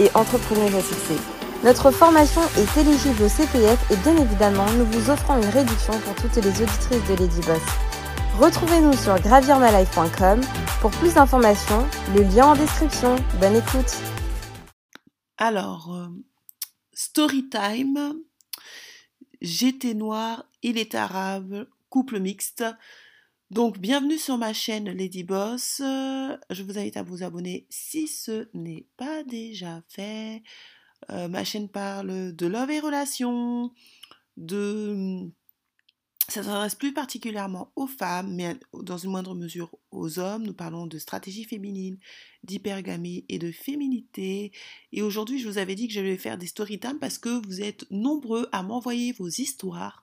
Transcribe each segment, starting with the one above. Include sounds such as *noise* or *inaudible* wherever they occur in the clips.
et entrepreneuse à. Notre formation est éligible au CPF et bien évidemment, nous vous offrons une réduction pour toutes les auditrices de Lady Boss. Retrouvez-nous sur gravirmalife.com pour plus d'informations, le lien en description. Bonne écoute. Alors, euh, story time. J'étais noir, il est arabe, couple mixte. Donc, bienvenue sur ma chaîne Lady Boss. Je vous invite à vous abonner si ce n'est pas déjà fait. Euh, ma chaîne parle de love et relations, de ça s'adresse plus particulièrement aux femmes, mais dans une moindre mesure aux hommes. Nous parlons de stratégie féminine, d'hypergamie et de féminité. Et aujourd'hui, je vous avais dit que j'allais faire des story time parce que vous êtes nombreux à m'envoyer vos histoires.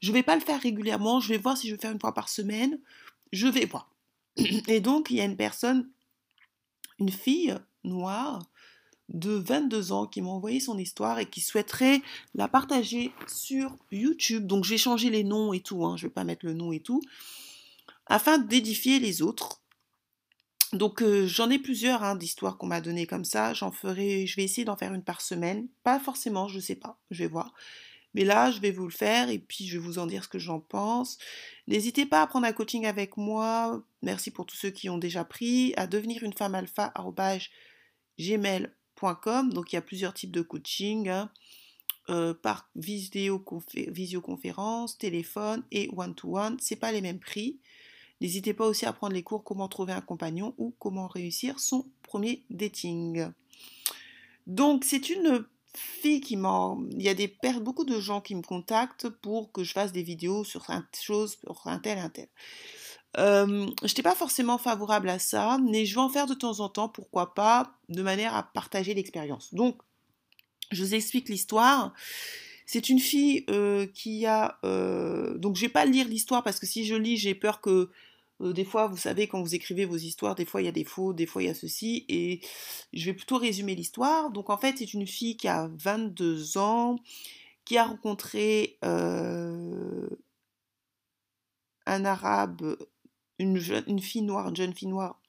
Je ne vais pas le faire régulièrement, je vais voir si je vais faire une fois par semaine. Je vais voir. *clears throat* Et donc, il y a une personne, une fille noire, de 22 ans qui m'a envoyé son histoire et qui souhaiterait la partager sur YouTube. Donc j'ai changé les noms et tout, hein, je ne vais pas mettre le nom et tout, afin d'édifier les autres. Donc euh, j'en ai plusieurs hein, d'histoires qu'on m'a données comme ça. J'en ferai, je vais essayer d'en faire une par semaine. Pas forcément, je ne sais pas, je vais voir. Mais là, je vais vous le faire et puis je vais vous en dire ce que j'en pense. N'hésitez pas à prendre un coaching avec moi. Merci pour tous ceux qui ont déjà pris. À devenir une femme alpha, gmail donc il y a plusieurs types de coaching hein. euh, par visioconférence, téléphone et one-to-one. Ce n'est pas les mêmes prix. N'hésitez pas aussi à prendre les cours comment trouver un compagnon ou comment réussir son premier dating. Donc c'est une fille qui m'en... Il y a des beaucoup de gens qui me contactent pour que je fasse des vidéos sur un chose, sur un tel, un tel. Euh, je n'étais pas forcément favorable à ça, mais je vais en faire de temps en temps, pourquoi pas, de manière à partager l'expérience. Donc, je vous explique l'histoire. C'est une fille euh, qui a... Euh, donc, je vais pas lire l'histoire parce que si je lis, j'ai peur que... des fois, vous savez, quand vous écrivez vos histoires, des fois il y a des faux, des fois il y a ceci, et je vais plutôt résumer l'histoire. Donc en fait, c'est une fille qui a 22 ans, qui a rencontré un arabe une, jeune, fille noire, une jeune fille noire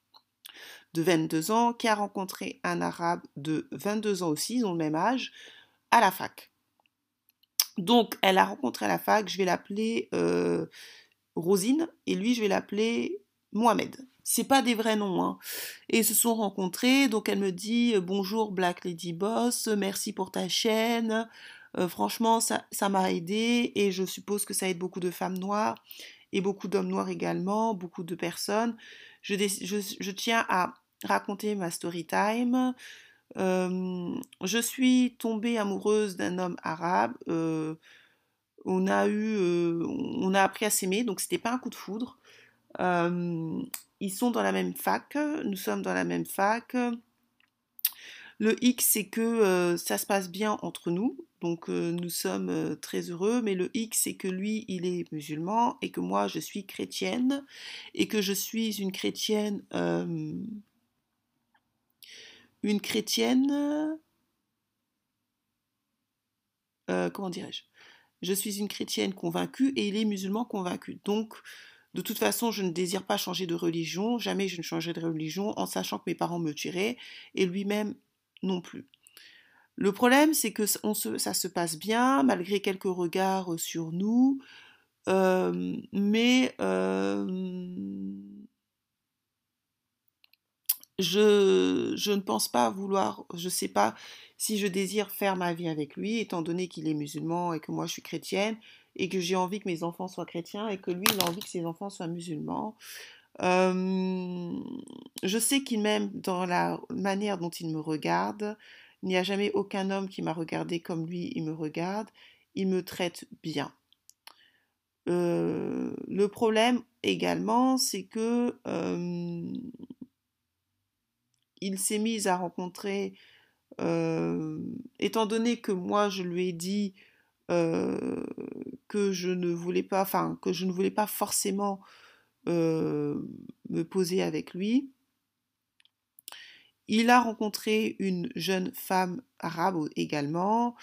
de 22 ans qui a rencontré un arabe de 22 ans aussi, ils ont le même âge, à la fac. Donc, elle a rencontré à la fac, je vais l'appeler euh, Rosine, et lui, je vais l'appeler Mohamed. C'est pas des vrais noms, hein. Et ils se sont rencontrés, donc elle me dit euh, Bonjour Black Lady Boss, merci pour ta chaîne. Euh, franchement, ça m'a aidé et je suppose que ça aide beaucoup de femmes noires et beaucoup d'hommes noirs également, beaucoup de personnes. Je, tiens à raconter ma story time. Euh, je suis tombée amoureuse d'un homme arabe. Euh, on a eu, euh, on a appris à s'aimer, donc c'était pas un coup de foudre. ils sont dans la même fac, nous sommes dans la même fac. Le X, c'est que ça se passe bien entre nous, donc nous sommes très heureux, mais le X, c'est que lui, il est musulman et que moi, je suis chrétienne et que je suis une chrétienne... une chrétienne... comment dirais-je? Je suis une chrétienne convaincue et il est musulman convaincu. Donc, de toute façon, je ne désire pas changer de religion, jamais je ne changerai de religion en sachant que mes parents me tueraient et lui-même non plus. Le problème, c'est que ça se passe bien, malgré quelques regards euh, sur nous, euh, mais euh, je, je, ne pense pas vouloir, je ne sais pas si je désire faire ma vie avec lui, étant donné qu'il est musulman et que moi je suis chrétienne, et que j'ai envie que mes enfants soient chrétiens, et que lui, il a envie que ses enfants soient musulmans. Je sais qu'il m'aime dans la manière dont il me regarde. Il n'y a jamais aucun homme qui m'a regardé comme lui, il me regarde. Il me traite bien. le problème également, c'est que il s'est mis à rencontrer étant donné que moi je lui ai dit que je ne voulais pas, enfin que je ne voulais pas forcément me poser avec lui, il a rencontré une jeune femme arabe également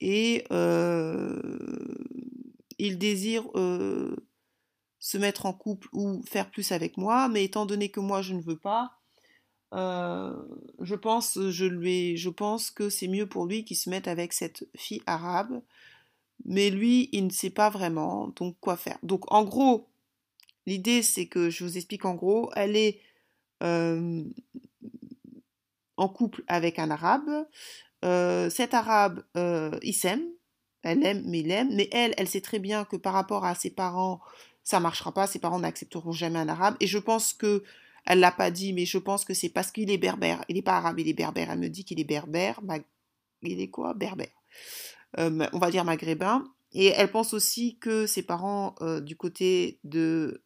et il désire se mettre en couple ou faire plus avec moi, mais étant donné que moi je ne veux pas, je pense, je lui, je pense que c'est mieux pour lui qu'il se mette avec cette fille arabe, mais lui il ne sait pas vraiment, donc quoi faire. Donc en gros, l'idée c'est que je vous explique en gros, elle est en couple avec un arabe. Cet arabe, il s'aime, elle aime, mais il aime. Mais elle, elle sait très bien que par rapport à ses parents, ça marchera pas. Ses parents n'accepteront jamais un arabe. Et je pense que, elle l'a pas dit, mais je pense que c'est parce qu'il est berbère. Il n'est pas arabe, il est berbère. Elle me dit qu'il est berbère. Il est quoi? Berbère. On va dire maghrébin. Et elle pense aussi que ses parents, du côté de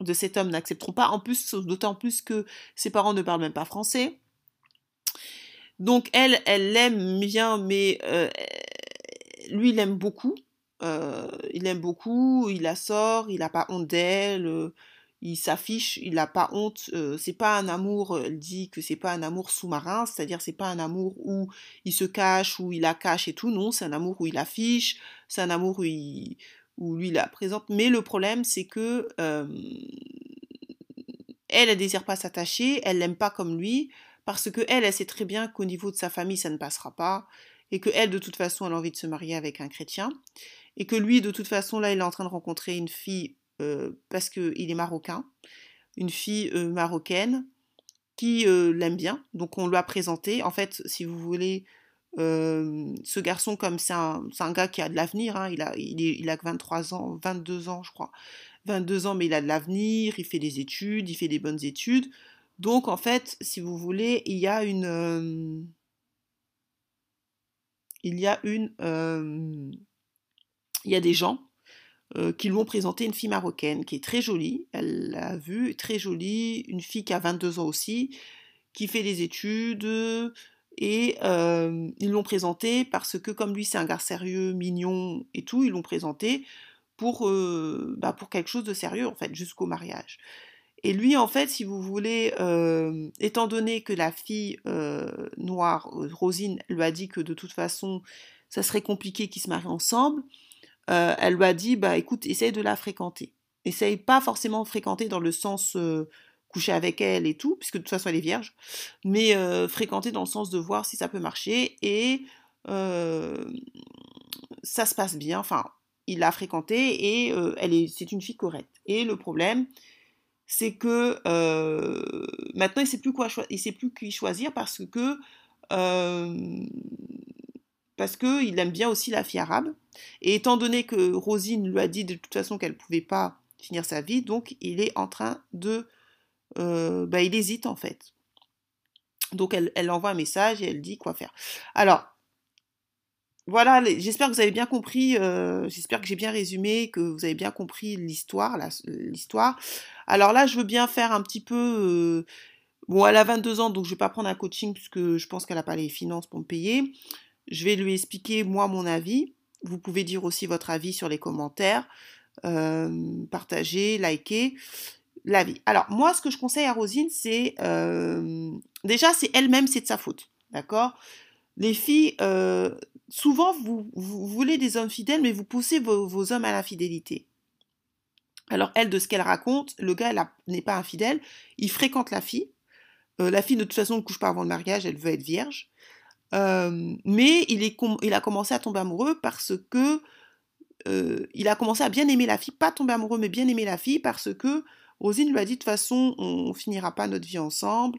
de cet homme n'accepteront pas. En plus, d'autant plus que ses parents ne parlent même pas français. Donc elle, elle l'aime bien, mais euh, lui, il aime beaucoup. Euh, il aime beaucoup, il la sort, il n'a pas honte d'elle, euh, il s'affiche, il n'a pas honte. c'est pas un amour, elle dit que c'est pas un amour sous-marin, c'est-à-dire c'est pas un amour où il se cache, où il la cache et tout. Non, c'est un amour où il affiche, c'est un amour où il, où lui la présente. Mais le problème, c'est que elle, elle désire pas s'attacher, elle l'aime pas comme lui, parce que elle, elle sait très bien qu'au niveau de sa famille, ça ne passera pas, et que elle, de toute façon, elle a envie de se marier avec un chrétien, et que lui, de toute façon, là, il est en train de rencontrer une fille parce qu'il est marocain, une fille marocaine qui l'aime bien, donc on lui a présenté. En fait, si vous voulez, ce garçon, comme c'est un, gars qui a de l'avenir, hein, il, a, il, il a 23 ans, 22 ans, je crois. 22 ans, mais il a de l'avenir, il fait des études, il fait des bonnes études. Donc, en fait, si vous voulez, il y a une. il y a une. il y a des gens qui lui ont présenté une fille marocaine qui est très jolie. Elle l'a vue, très jolie. Une fille qui a 22 ans aussi, qui fait des études et ils l'ont présenté parce que comme lui c'est un gars sérieux, mignon et tout, ils l'ont présenté pour, bah, pour quelque chose de sérieux en fait, jusqu'au mariage. Et lui en fait, si vous voulez, étant donné que la fille noire, Rosine, lui a dit que de toute façon ça serait compliqué qu'ils se marient ensemble, elle lui a dit bah écoute, essaye de la fréquenter. Essaye pas forcément fréquenter dans le sens coucher avec elle et tout, puisque de toute façon elle est vierge, mais euh, fréquenter dans le sens de voir si ça peut marcher et euh, ça se passe bien. Enfin, il l'a fréquentée et euh, elle est, c'est une fille correcte. Et le problème, c'est que maintenant il sait plus quoi il sait plus qui choisir parce que parce que il aime bien aussi la fille arabe. Et étant donné que Rosine lui a dit de toute façon qu'elle pouvait pas finir sa vie, donc il est en train de euh, bah, il hésite en fait. Donc elle, elle envoie un message et elle dit quoi faire. Alors, voilà, j'espère que vous avez bien compris, euh, j'espère que j'ai bien résumé, que vous avez bien compris l'histoire. l'histoire. Alors là, je veux bien faire un petit peu... Euh, bon, elle a 22 ans, donc je vais pas prendre un coaching puisque je pense qu'elle n'a pas les finances pour me payer. Je vais lui expliquer, moi, mon avis. Vous pouvez dire aussi votre avis sur les commentaires. Euh, partager, liker la vie. Alors, moi, ce que je conseille à Rosine, c'est euh, déjà, c'est elle-même, c'est de sa faute. D'accord? Les filles, euh, souvent, vous, voulez des hommes fidèles, mais vous poussez vos, hommes à l'infidélité. Alors, elle, de ce qu'elle raconte, le gars n'est pas infidèle, il fréquente la fille. Euh, la fille, de toute façon, ne couche pas avant le mariage, elle veut être vierge. Mais il, est il a commencé à tomber amoureux parce que il a commencé à bien aimer la fille, pas tomber amoureux, mais bien aimer la fille parce que Rosine lui a dit de toute façon, on finira pas notre vie ensemble.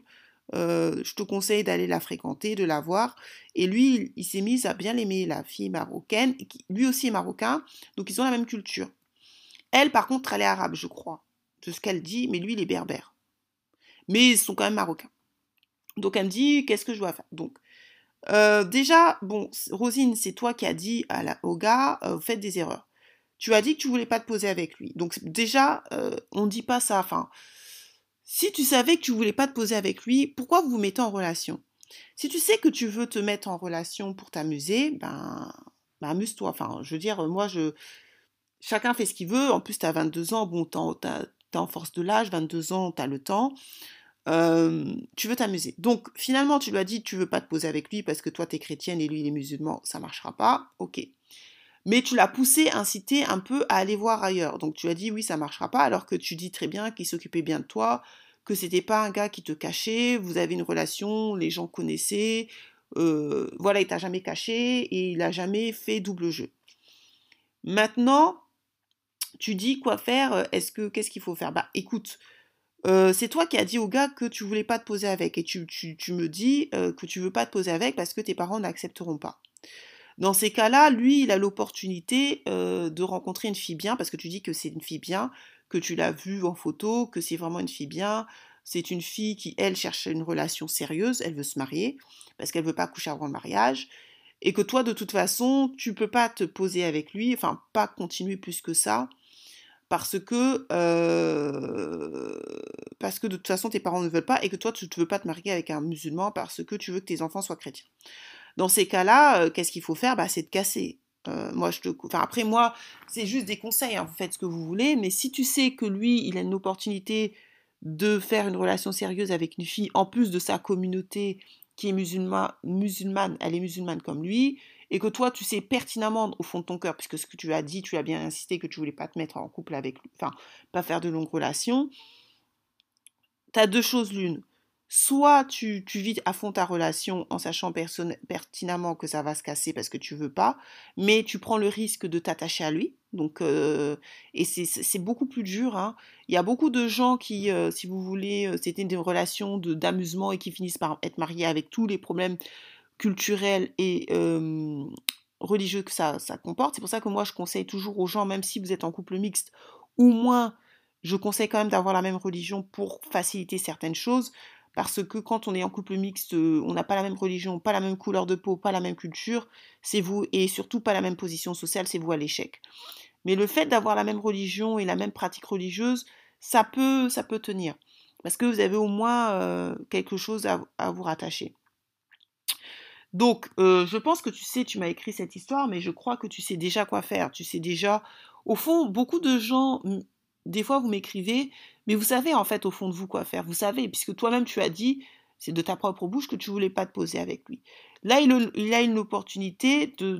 Je te conseille d'aller la fréquenter, de la voir. Et lui, il, s'est mis à bien l'aimer, la fille marocaine. Lui aussi est marocain, donc ils ont la même culture. Elle, par contre, elle est arabe, je crois. C'est ce qu'elle dit, mais lui, il est berbère. Mais ils sont quand même marocains. Donc elle me dit, qu'est-ce que je dois faire? Donc, euh, déjà, bon, Rosine, c'est toi qui as dit à la, au gars, euh, faites des erreurs. Tu as dit que tu voulais pas te poser avec lui. Donc déjà, euh, on ne dit pas ça. Enfin, si tu savais que tu voulais pas te poser avec lui, pourquoi vous vous mettez en relation? Si tu sais que tu veux te mettre en relation pour t'amuser, ben, ben amuse-toi. Enfin, je veux dire, moi, je, chacun fait ce qu'il veut. En plus, tu as 22 ans, bon, tu es en force de l'âge, 22 ans, tu as le temps. Tu veux t'amuser. Donc, finalement, tu lui as dit, tu veux pas te poser avec lui parce que toi, tu es chrétienne et lui, il est musulman, ça marchera pas. Ok. Mais tu l'as poussé, incité un peu à aller voir ailleurs. Donc, tu as dit, oui, ça marchera pas, alors que tu dis très bien qu'il s'occupait bien de toi, que c'était pas un gars qui te cachait, vous avez une relation, les gens connaissaient, euh, voilà, il t'a jamais caché et il a jamais fait double jeu. Maintenant, tu dis quoi faire, euh, est-ce que qu'est-ce qu'il faut faire? Bah écoute, euh, c'est toi qui as dit au gars que tu voulais pas te poser avec et tu, me dis que tu veux pas te poser avec parce que tes parents n'accepteront pas. Dans ces cas-là, lui, il a l'opportunité de rencontrer une fille bien parce que tu dis que c'est une fille bien, que tu l'as vue en photo, que c'est vraiment une fille bien. C'est une fille qui, elle, cherche une relation sérieuse, elle veut se marier, parce qu'elle veut pas coucher avant le mariage. Et que toi, de toute façon, tu peux pas te poser avec lui, enfin, pas continuer plus que ça, parce que, euh, parce que de toute façon, tes parents ne veulent pas, et que toi, tu ne veux pas te marier avec un musulman parce que tu veux que tes enfants soient chrétiens. Dans ces cas-là, euh, qu'est-ce qu'il faut faire? Bah, C'est de casser. Euh, moi, je te... enfin, après, moi, c'est juste des conseils, hein, vous faites ce que vous voulez, mais si tu sais que lui, il a une opportunité de faire une relation sérieuse avec une fille, en plus de sa communauté qui est musulmane, elle est musulmane comme lui, et que toi, tu sais pertinemment au fond de ton cœur, puisque ce que tu as dit, tu as bien insisté que tu voulais pas te mettre en couple avec lui, enfin, pas faire de longues relations, tu as deux choses l'une soit tu, tu, vis à fond ta relation en sachant pertinemment que ça va se casser parce que tu veux pas, mais tu prends le risque de t'attacher à lui. Donc, euh, et c'est beaucoup plus dur. Hein. Il y a beaucoup de gens qui, euh, si vous voulez, euh, c'était des relations d'amusement et qui finissent par être mariés avec tous les problèmes culturels et religieux que ça, comporte. C'est pour ça que moi, je conseille toujours aux gens, même si vous êtes en couple mixte, ou moins, je conseille quand même d'avoir la même religion pour faciliter certaines choses parce que quand on est en couple mixte, on n'a pas la même religion, pas la même couleur de peau, pas la même culture, c'est vous, et surtout pas la même position sociale, c'est vous à l'échec. Mais le fait d'avoir la même religion et la même pratique religieuse, ça peut, ça peut tenir, parce que vous avez au moins quelque chose à, vous rattacher. Donc, euh, je pense que tu sais, tu m'as écrit cette histoire, mais je crois que tu sais déjà quoi faire. Tu sais déjà, au fond, beaucoup de gens des fois vous m'écrivez, mais vous savez en fait au fond de vous quoi faire. Vous savez, puisque toi-même tu as dit, c'est de ta propre bouche que tu voulais pas te poser avec lui. Là, il, a une opportunité de,